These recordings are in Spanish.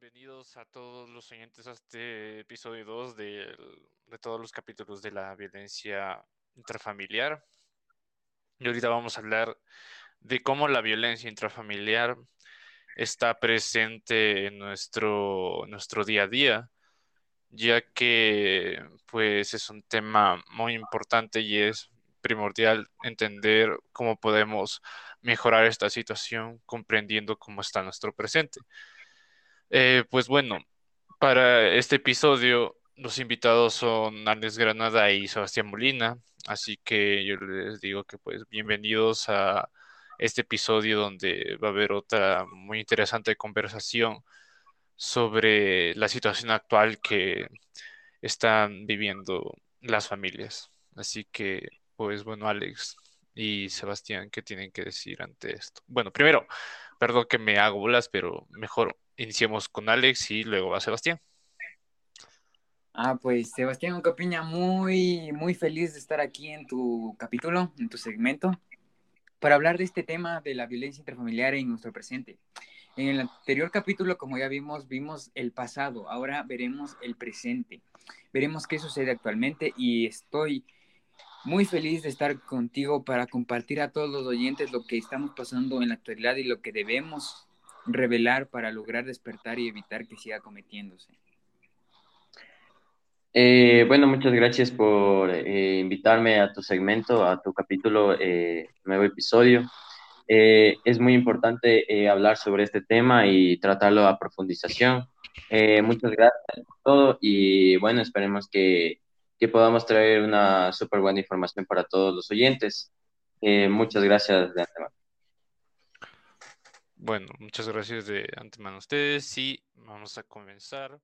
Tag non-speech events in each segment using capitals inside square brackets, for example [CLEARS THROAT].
Bienvenidos a todos los oyentes a este episodio 2 de, de todos los capítulos de la violencia intrafamiliar. Y ahorita vamos a hablar de cómo la violencia intrafamiliar está presente en nuestro, nuestro día a día, ya que pues es un tema muy importante y es primordial entender cómo podemos mejorar esta situación comprendiendo cómo está nuestro presente. Eh, pues bueno, para este episodio los invitados son Alex Granada y Sebastián Molina, así que yo les digo que pues bienvenidos a este episodio donde va a haber otra muy interesante conversación sobre la situación actual que están viviendo las familias. Así que pues bueno, Alex y Sebastián, ¿qué tienen que decir ante esto? Bueno, primero, perdón que me hago bolas, pero mejor iniciemos con Alex y luego va Sebastián. Ah, pues Sebastián Capiña, muy, muy feliz de estar aquí en tu capítulo, en tu segmento, para hablar de este tema de la violencia intrafamiliar en nuestro presente. En el anterior capítulo, como ya vimos, vimos el pasado, ahora veremos el presente, veremos qué sucede actualmente y estoy muy feliz de estar contigo para compartir a todos los oyentes lo que estamos pasando en la actualidad y lo que debemos revelar para lograr despertar y evitar que siga cometiéndose. Eh, bueno, muchas gracias por eh, invitarme a tu segmento, a tu capítulo, eh, nuevo episodio. es muy importante hablar sobre este tema y tratarlo a profundización. muchas gracias por todo y bueno, esperemos que, que podamos traer una súper buena información para todos los oyentes. muchas gracias de antemano. Bueno, muchas gracias de antemano a ustedes y vamos a comenzar.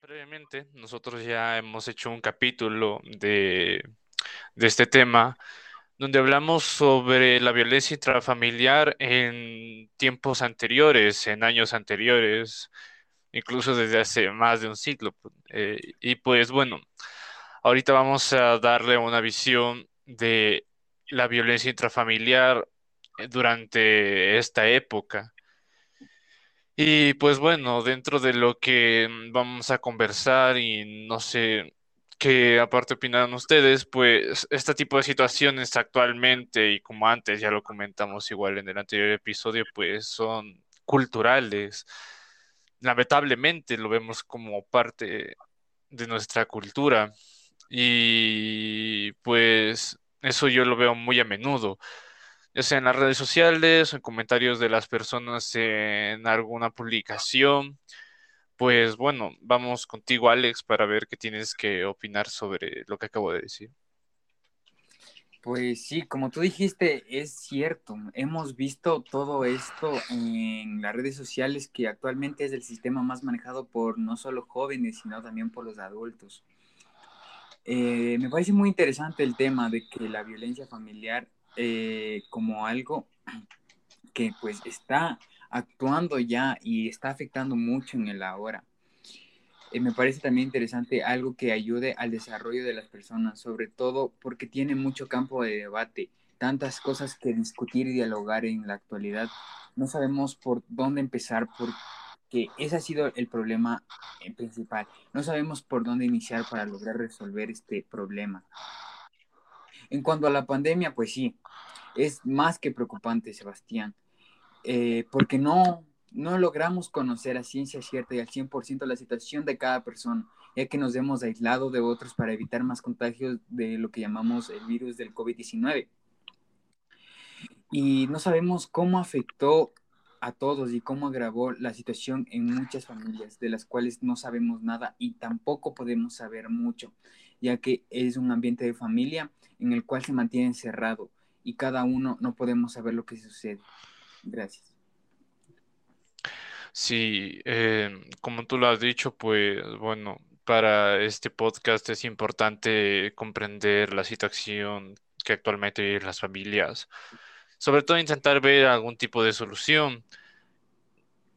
Previamente, nosotros ya hemos hecho un capítulo de, de este tema donde hablamos sobre la violencia intrafamiliar en tiempos anteriores, en años anteriores, incluso desde hace más de un siglo. Eh, y pues bueno, ahorita vamos a darle una visión de la violencia intrafamiliar durante esta época. Y pues bueno, dentro de lo que vamos a conversar y no sé, que aparte opinan ustedes, pues este tipo de situaciones actualmente y como antes ya lo comentamos igual en el anterior episodio, pues son culturales. Lamentablemente lo vemos como parte de nuestra cultura y pues eso yo lo veo muy a menudo, ya sea en las redes sociales o en comentarios de las personas en alguna publicación pues bueno, vamos contigo, Alex, para ver qué tienes que opinar sobre lo que acabo de decir. Pues sí, como tú dijiste, es cierto. Hemos visto todo esto en las redes sociales, que actualmente es el sistema más manejado por no solo jóvenes, sino también por los adultos. Eh, me parece muy interesante el tema de que la violencia familiar eh, como algo que pues está actuando ya y está afectando mucho en el ahora. Eh, me parece también interesante algo que ayude al desarrollo de las personas, sobre todo porque tiene mucho campo de debate, tantas cosas que discutir y dialogar en la actualidad. No sabemos por dónde empezar porque ese ha sido el problema eh, principal. No sabemos por dónde iniciar para lograr resolver este problema. En cuanto a la pandemia, pues sí, es más que preocupante, Sebastián. Eh, porque no, no logramos conocer a ciencia cierta y al 100% la situación de cada persona, ya que nos hemos aislado de otros para evitar más contagios de lo que llamamos el virus del COVID-19. Y no sabemos cómo afectó a todos y cómo agravó la situación en muchas familias, de las cuales no sabemos nada y tampoco podemos saber mucho, ya que es un ambiente de familia en el cual se mantiene encerrado y cada uno no podemos saber lo que sucede. Gracias. Sí, em, como tú lo has dicho, pues bueno, para este podcast es importante comprender la situación que actualmente viven las familias, sobre todo intentar ver algún tipo de solución.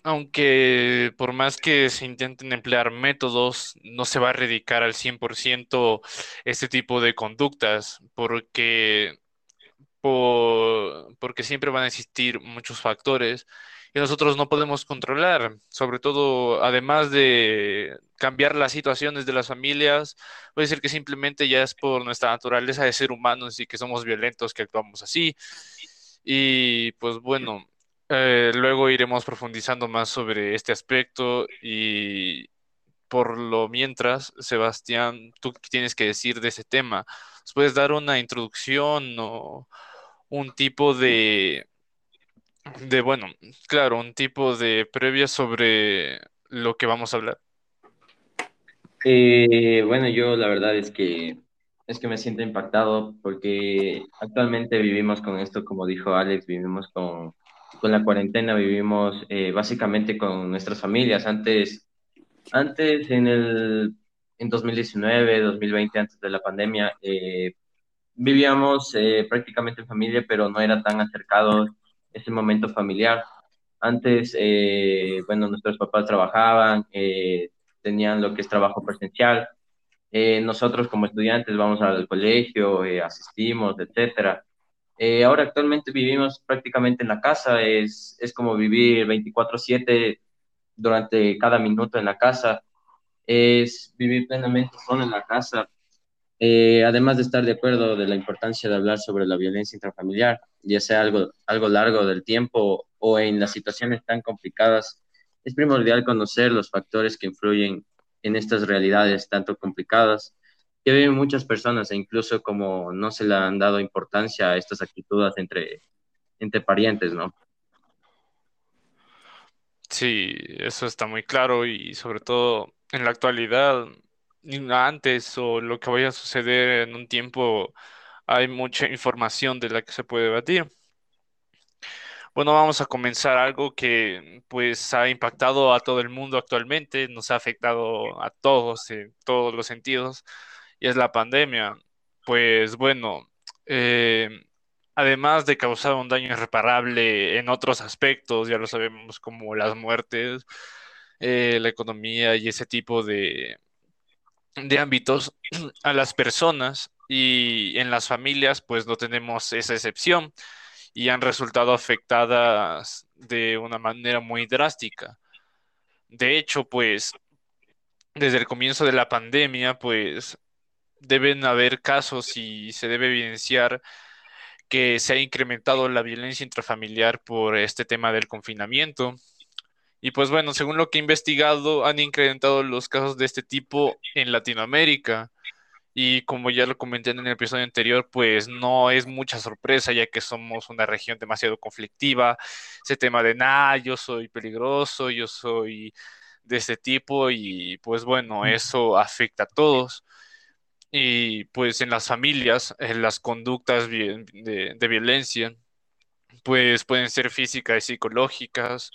aunque por más que se intenten emplear métodos, no se va a erradicar al 100% este tipo de conductas, porque, porque siempre van a existir muchos factores que nosotros no podemos controlar, sobre todo, además de cambiar las situaciones de las familias, puede ser que simplemente ya es por nuestra naturaleza de ser humanos y que somos violentos que actuamos así. Y pues bueno, eh, luego iremos profundizando más sobre este aspecto y por lo mientras, Sebastián, ¿tú qué tienes que decir de ese tema? puedes dar una introducción o un tipo de, de, bueno, claro, un tipo de previa sobre lo que vamos a hablar? Eh, bueno, yo la verdad es que es que me siento impactado porque actualmente vivimos con esto, como dijo Alex, vivimos con con la cuarentena vivimos eh, básicamente con nuestras familias. Antes, antes en el en 2019, 2020, antes de la pandemia, eh, vivíamos eh, prácticamente en familia, pero no era tan acercado ese momento familiar. Antes, bueno, nuestros papás trabajaban, tenían lo que es trabajo presencial. nosotros como estudiantes vamos al colegio, asistimos, etcétera. Eh, ahora actualmente vivimos prácticamente en la casa, es, es como vivir 24/7 durante cada minuto en la casa, es vivir plenamente solo en la casa, eh, además de estar de acuerdo de la importancia de hablar sobre la violencia intrafamiliar, ya sea algo, algo largo del tiempo o en las situaciones tan complicadas, es primordial conocer los factores que influyen en estas realidades tanto complicadas que viven muchas personas e incluso como no se le han dado importancia a estas actitudes entre, entre parientes, ¿no? Sí, eso está muy claro y sobre todo en la actualidad, antes o lo que vaya a suceder en un tiempo, hay mucha información de la que se puede debatir. Bueno, vamos a comenzar algo que pues ha impactado a todo el mundo actualmente, nos ha afectado a todos en todos los sentidos y es la pandemia. Pues bueno, eh, además de causar un daño irreparable en otros aspectos, ya lo sabemos, como las muertes, eh, la economía y ese tipo de, de ámbitos, [CLEARS THROAT] a las personas y en las familias, pues no tenemos esa excepción y han resultado afectadas de una manera muy drástica. De hecho, pues desde el comienzo de la pandemia, pues deben haber casos y se debe evidenciar que se ha incrementado la violencia intrafamiliar por este tema del confinamiento. Y pues bueno, según lo que he investigado, han incrementado los casos de este tipo en Latinoamérica. Y como ya lo comenté en el episodio anterior, pues no es mucha sorpresa ya que somos una región demasiado conflictiva. Ese tema de, nada, yo soy peligroso, yo soy de este tipo y pues bueno, eso afecta a todos. Y pues en las familias, en las conductas de, violencia, pues pueden ser físicas y psicológicas.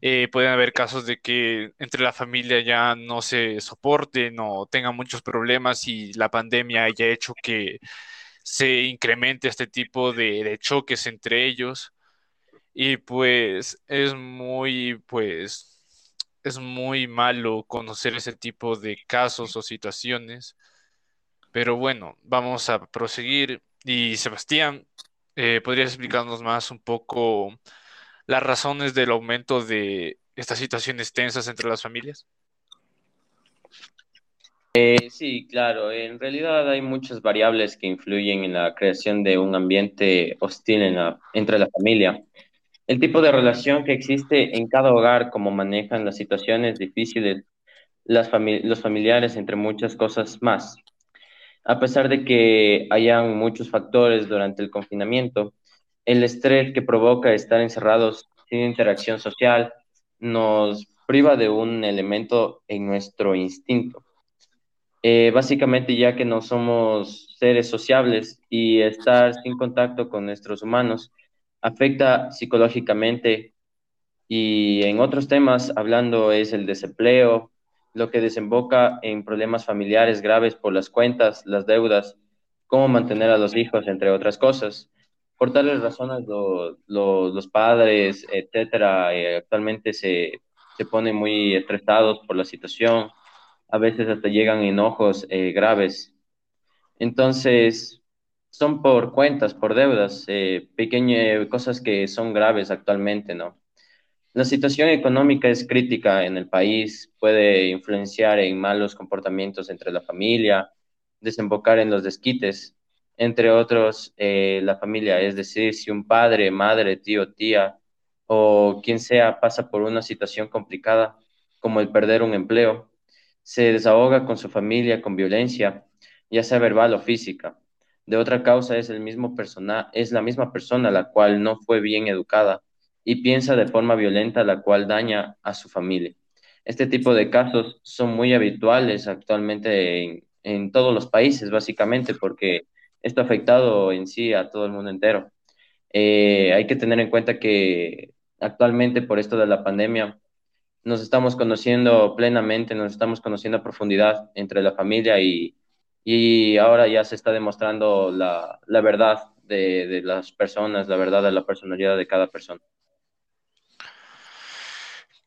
Eh, pueden haber casos de que entre la familia ya no se soporten o tengan muchos problemas y la pandemia haya hecho que se incremente este tipo de, de choques entre ellos. Y pues es muy, pues, es muy malo conocer ese tipo de casos o situaciones pero bueno, vamos a proseguir. Y Sebastián, eh, ¿podrías explicarnos más un poco las razones del aumento de estas situaciones tensas entre las familias? Eh, sí, claro. En realidad hay muchas variables que influyen en la creación de un ambiente hostil entre la familia. El tipo de relación que existe en cada hogar, cómo manejan las situaciones difíciles las los familiares, entre muchas cosas más. A pesar de que hayan muchos factores durante el confinamiento, el estrés que provoca estar encerrados sin interacción social nos priva de un elemento en nuestro instinto. Eh, básicamente ya que no somos seres sociables y estar sin contacto con nuestros humanos afecta psicológicamente y en otros temas, hablando es el desempleo, lo que desemboca en problemas familiares graves por las cuentas, las deudas, cómo mantener a los hijos, entre otras cosas. Por tales razones los padres, etcétera, eh, actualmente se, se ponen muy estresados por la situación, a veces hasta llegan enojos eh, graves. Entonces, son por cuentas, por deudas, eh, pequeñas cosas que son graves actualmente, ¿no? La situación económica es crítica en el país, puede influenciar en malos comportamientos entre la familia, desembocar en los desquites, entre otros eh, la familia, es decir, si un padre, madre, tío, tía o quien sea pasa por una situación complicada como el perder un empleo, se desahoga con su familia con violencia, ya sea verbal o física. De otra causa es el mismo persona, es la misma persona la cual no fue bien educada y piensa de forma violenta la cual daña a su familia. Este tipo de casos son muy habituales actualmente en, en todos los países, básicamente, porque esto ha afectado en sí a todo el mundo entero. Eh, hay que tener en cuenta que actualmente por esto de la pandemia nos estamos conociendo plenamente, nos estamos conociendo a profundidad entre la familia y, y ahora ya se está demostrando la, la verdad de, de las personas, la verdad de la personalidad de cada persona.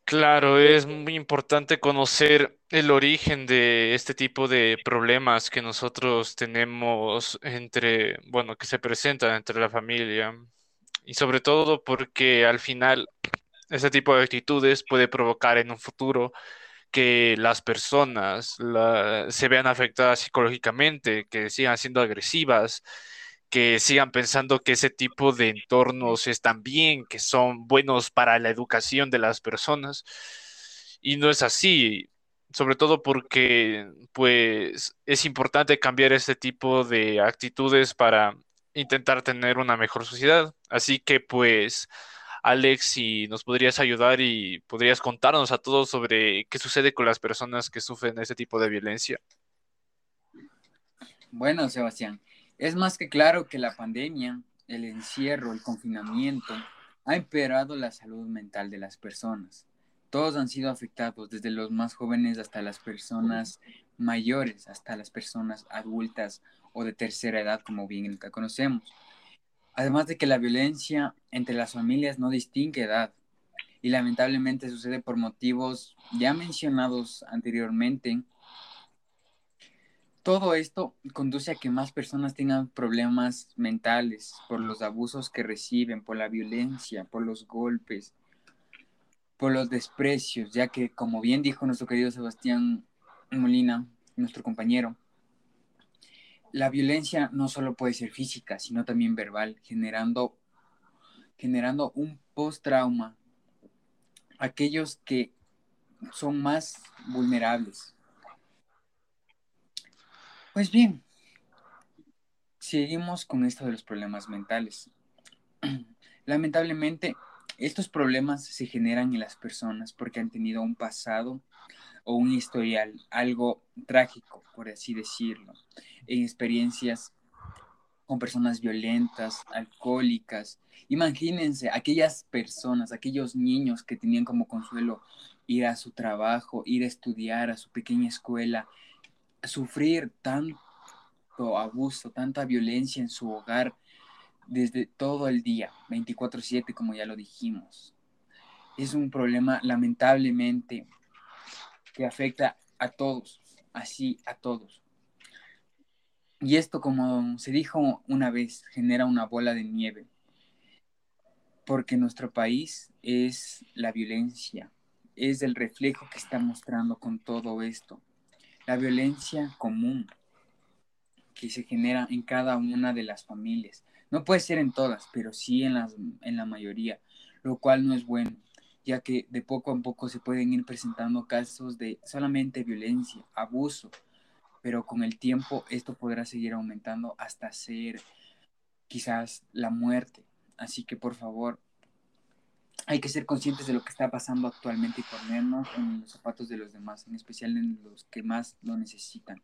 Claro, es muy importante conocer el origen de este tipo de problemas que nosotros tenemos entre, bueno, que se presentan entre la familia y sobre todo porque al final ese tipo de actitudes puede provocar en un futuro que las personas se vean afectadas psicológicamente, que sigan siendo agresivas que sigan pensando que ese tipo de entornos están bien, que son buenos para la educación de las personas. Y no es así, sobre todo porque pues es importante cambiar este tipo de actitudes para intentar tener una mejor sociedad. Así que pues Alex, si nos podrías ayudar y podrías contarnos a todos sobre qué sucede con las personas que sufren ese tipo de violencia. Bueno, Sebastián, es más que claro que la pandemia, el encierro, el confinamiento, ha empeorado la salud mental de las personas. Todos han sido afectados, desde los más jóvenes hasta las personas mayores, hasta las personas adultas o de tercera edad, como bien la conocemos. Además de que la violencia entre las familias no distingue edad y lamentablemente sucede por motivos ya mencionados anteriormente, todo esto conduce a que más personas tengan problemas mentales por los abusos que reciben, por la violencia, por los golpes, por los desprecios, ya que, como bien dijo nuestro querido Sebastián Molina, nuestro compañero, la violencia no solo puede ser física, sino también verbal, generando, generando un post-trauma. Aquellos que son más vulnerables, pues bien, seguimos con esto de los problemas mentales. [CLEARS THROAT] Lamentablemente, estos problemas se generan en las personas porque han tenido un pasado o un historial, algo trágico, por así decirlo, en experiencias con personas violentas, alcohólicas. Imagínense aquellas personas, aquellos niños que tenían como consuelo ir a su trabajo, ir a estudiar a su pequeña escuela sufrir tanto abuso, tanta violencia en su hogar desde todo el día, 24/7, como ya lo dijimos. Es un problema lamentablemente que afecta a todos, así a todos. Y esto, como se dijo una vez, genera una bola de nieve, porque nuestro país es la violencia, es el reflejo que está mostrando con todo esto la violencia común que se genera en cada una de las familias. No puede ser en todas, pero sí en, las, en la mayoría, lo cual no es bueno, ya que de poco a poco se pueden ir presentando casos de solamente violencia, abuso, pero con el tiempo esto podrá seguir aumentando hasta ser quizás la muerte. Así que por favor, hay que ser conscientes de lo que está pasando actualmente y ponernos en los zapatos de los demás, en especial en los que más lo necesitan.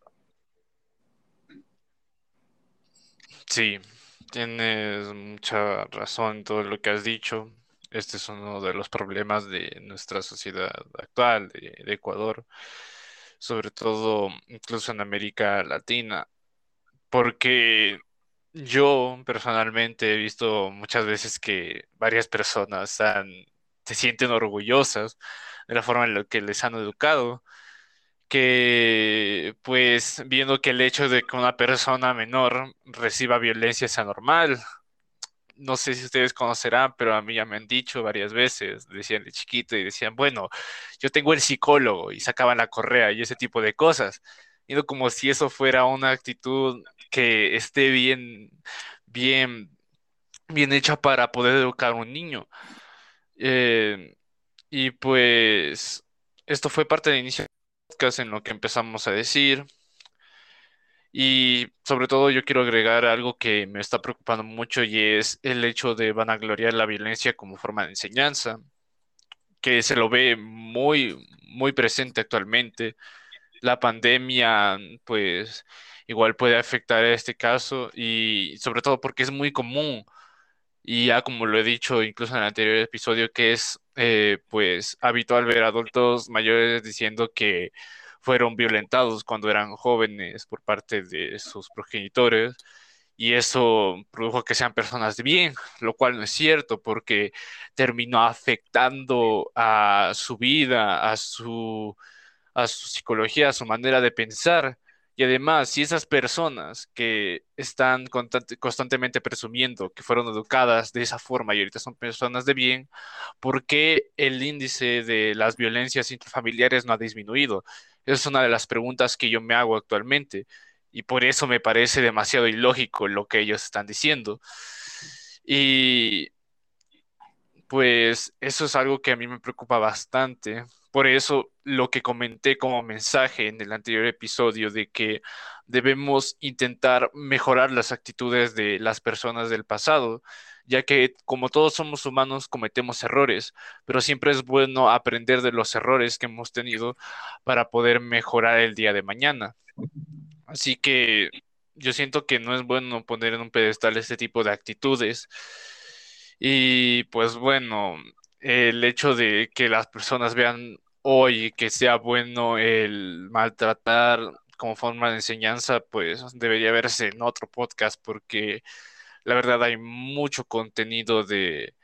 Sí, tienes mucha razón en todo lo que has dicho. Este es uno de los problemas de nuestra sociedad actual, de, de Ecuador, sobre todo incluso en América Latina, porque yo personalmente he visto muchas veces que varias personas se sienten orgullosas de la forma en la que les han educado, que pues viendo que el hecho de que una persona menor reciba violencia es anormal. No sé si ustedes conocerán, pero a mí ya me han dicho varias veces, decían de chiquito y decían, bueno, yo tengo el psicólogo y sacaban la correa y ese tipo de cosas. Y como si eso fuera una actitud que esté bien, bien, bien hecha para poder educar a un niño. Eh, y pues esto fue parte del inicio del podcast en lo que empezamos a decir. Y sobre todo yo quiero agregar algo que me está preocupando mucho y es el hecho de vanagloriar la violencia como forma de enseñanza, que se lo ve muy, muy presente actualmente. La pandemia, pues, igual puede afectar a este caso y sobre todo porque es muy común. Y ya como lo he dicho incluso en el anterior episodio que es eh, pues habitual ver adultos mayores diciendo que fueron violentados cuando eran jóvenes por parte de sus progenitores y eso produjo que sean personas de bien, lo cual no es cierto porque terminó afectando a su vida, a su, a su psicología, a su manera de pensar y además, si esas personas que están constantemente presumiendo que fueron educadas de esa forma y ahorita son personas de bien, ¿por qué el índice de las violencias intrafamiliares no ha disminuido? Esa es una de las preguntas que yo me hago actualmente y por eso me parece demasiado ilógico lo que ellos están diciendo. Y pues eso es algo que a mí me preocupa bastante por eso lo que comenté como mensaje en el anterior episodio de que debemos intentar mejorar las actitudes de las personas del pasado, ya que como todos somos humanos cometemos errores, pero siempre es bueno aprender de los errores que hemos tenido para poder mejorar el día de mañana. Así que yo siento que no es bueno poner en un pedestal este tipo de actitudes. Y pues bueno, el hecho de que las personas vean hoy que sea bueno el maltratar como forma de enseñanza, pues debería verse en otro podcast porque la verdad hay mucho contenido de,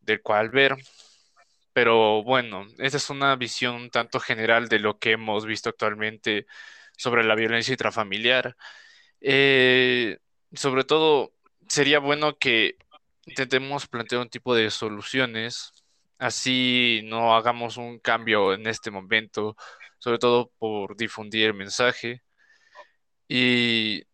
del cual ver. Pero bueno, esta es una visión un tanto general de lo que hemos visto actualmente sobre la violencia intrafamiliar. Eh, sobre todo, sería bueno que intentemos plantear un tipo de soluciones así no hagamos un cambio en este momento, sobre todo por difundir el mensaje y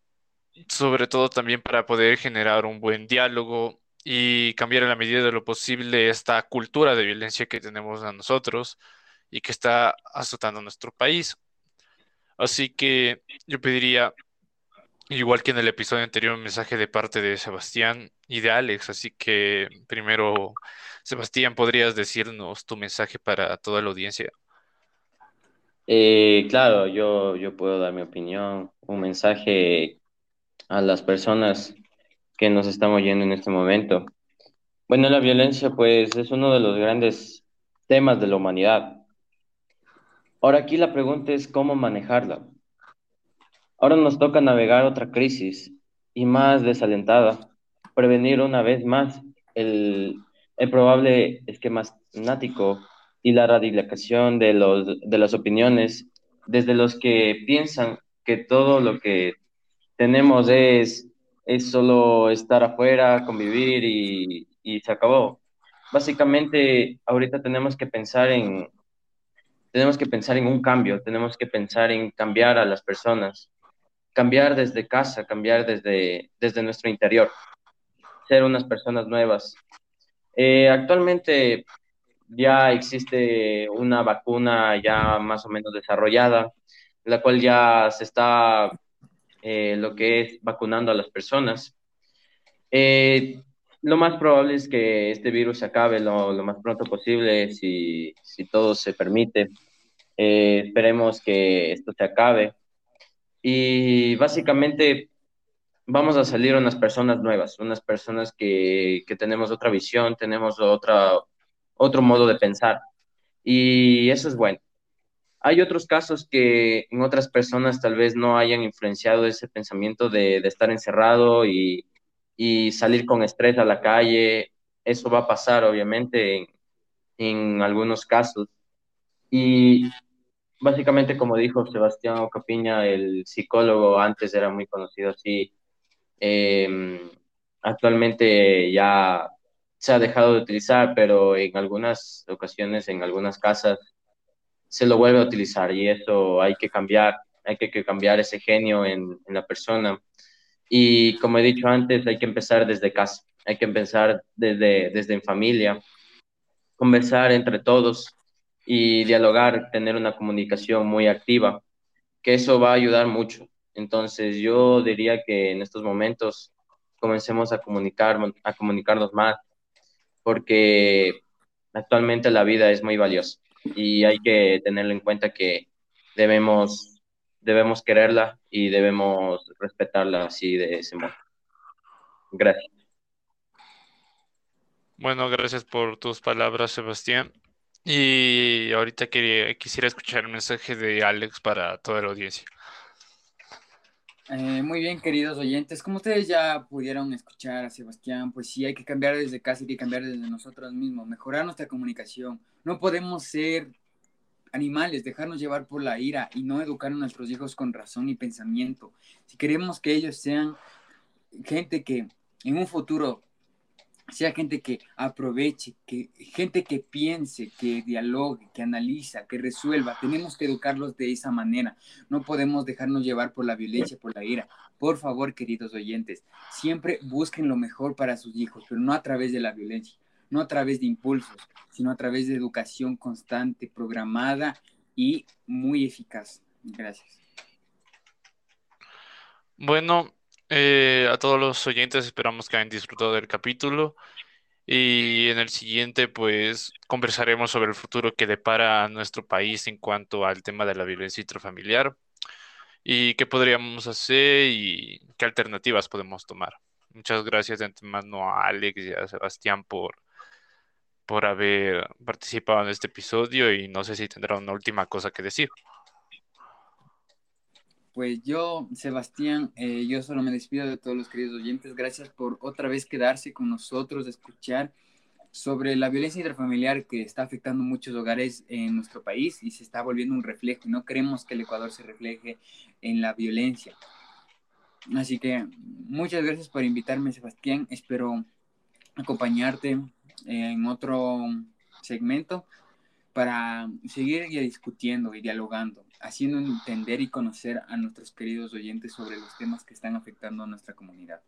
sobre todo también para poder generar un buen diálogo y cambiar en la medida de lo posible esta cultura de violencia que tenemos a nosotros y que está azotando nuestro país. Así que yo pediría, igual que en el episodio anterior, un mensaje de parte de Sebastián y de Alex. Así que primero Sebastián, ¿podrías decirnos tu mensaje para toda la audiencia? Eh, claro, yo, yo puedo dar mi opinión, un mensaje a las personas que nos estamos oyendo en este momento. Bueno, la violencia pues es uno de los grandes temas de la humanidad. Ahora aquí la pregunta es cómo manejarla. Ahora nos toca navegar otra crisis y más desalentada, prevenir una vez más el, el probable esquema nático y la radicación de, los, de las opiniones desde los que piensan que todo lo que tenemos es, es solo estar afuera, convivir y, y se acabó. Básicamente, ahorita tenemos que pensar en tenemos que pensar en un cambio, tenemos que pensar en cambiar a las personas, cambiar desde casa, cambiar desde, desde nuestro interior, ser unas personas nuevas, eh, actualmente ya existe una vacuna ya más o menos desarrollada, la cual ya se está eh, lo que es vacunando a las personas. Eh, lo más probable es que este virus acabe lo, lo más pronto posible, si, si todo se permite. esperemos que esto se acabe. Y básicamente vamos a salir unas personas nuevas, unas personas que, que tenemos otra visión, tenemos otra, otro modo de pensar. Y eso es bueno. Hay otros casos que en otras personas tal vez no hayan influenciado ese pensamiento de, de estar encerrado y, y salir con estrés a la calle. Eso va a pasar, obviamente, en, en algunos casos. Y básicamente, como dijo Sebastián Ocapiña, el psicólogo antes era muy conocido así. Em, actualmente ya se ha dejado de utilizar, pero en algunas ocasiones, en algunas casas, se lo vuelve a utilizar y eso hay que cambiar, hay que, cambiar ese genio en, en, la persona. Y como he dicho antes, hay que empezar desde casa, hay que empezar desde, desde en familia, conversar entre todos y dialogar, tener una comunicación muy activa, que eso va a ayudar mucho. Entonces yo diría que en estos momentos comencemos a comunicar, a comunicarnos más, porque actualmente la vida es muy valiosa y hay que tenerlo en cuenta que debemos, debemos quererla y debemos respetarla así de ese modo. Gracias. Bueno, gracias por tus palabras, Sebastián. Y ahorita quería, quisiera escuchar el mensaje de Alex para toda la audiencia. Eh, muy bien, queridos oyentes. Como ustedes ya pudieron escuchar a Sebastián, pues sí, hay que cambiar desde casa, hay que cambiar desde nosotros mismos, mejorar nuestra comunicación. No podemos ser animales, dejarnos llevar por la ira y no educar a nuestros hijos con razón y pensamiento. Si queremos que ellos sean gente que en un futuro sea gente que aproveche, que gente que piense, que dialogue, que analiza, que resuelva. Tenemos que educarlos de esa manera. No podemos dejarnos llevar por la violencia, por la ira. Por favor, queridos oyentes, siempre busquen lo mejor para sus hijos, pero no a través de la violencia, no a través de impulsos, sino a través de educación constante, programada y muy eficaz. Gracias. Bueno, eh, a todos los oyentes esperamos que hayan disfrutado del capítulo y en el siguiente pues conversaremos sobre el futuro que depara a nuestro país en cuanto al tema de la violencia intrafamiliar y qué podríamos hacer y qué alternativas podemos tomar. Muchas gracias de antemano a Alex y a Sebastián por, por haber participado en este episodio y no sé si tendrá una última cosa que decir. Pues yo, Sebastián, eh, yo solo me despido de todos los queridos oyentes. Gracias por otra vez quedarse con nosotros, escuchar sobre la violencia intrafamiliar que está afectando muchos hogares en nuestro país y se está volviendo un reflejo. No queremos que el Ecuador se refleje en la violencia. Así que muchas gracias por invitarme, Sebastián. Espero acompañarte en otro segmento para seguir discutiendo y dialogando haciendo entender y conocer a nuestros queridos oyentes sobre los temas que están afectando a nuestra comunidad.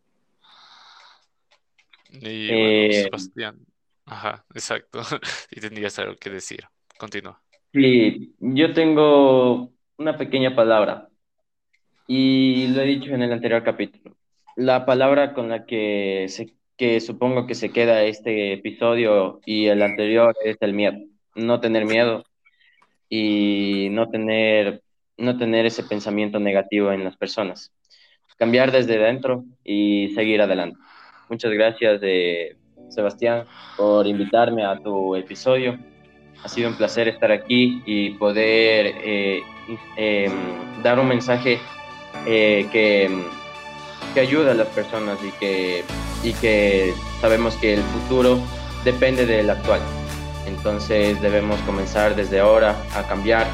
Y eh, Sebastián, ajá, exacto, [LAUGHS] y tendrías algo que decir. Continúa. Sí, yo tengo una pequeña palabra y lo he dicho en el anterior capítulo. La palabra con la que, se, que supongo que se queda este episodio y el anterior es el miedo. No tener miedo y no tener, no tener ese pensamiento negativo en las personas. Cambiar desde dentro y seguir adelante. Muchas gracias, de Sebastián, por invitarme a tu episodio. Ha sido un placer estar aquí y poder eh, em, dar un mensaje eh, que, que ayuda a las personas y que, y que sabemos que el futuro depende del actual. Entonces debemos comenzar desde ahora a cambiar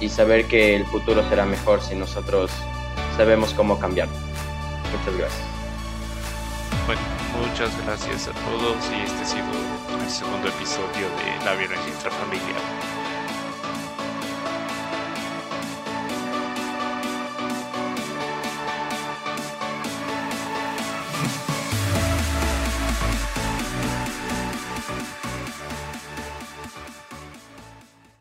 y saber que el futuro será mejor si nosotros sabemos cómo cambiar. Muchas gracias. Bueno, muchas gracias a todos y este ha sido el segundo episodio de La violencia intrafamiliar.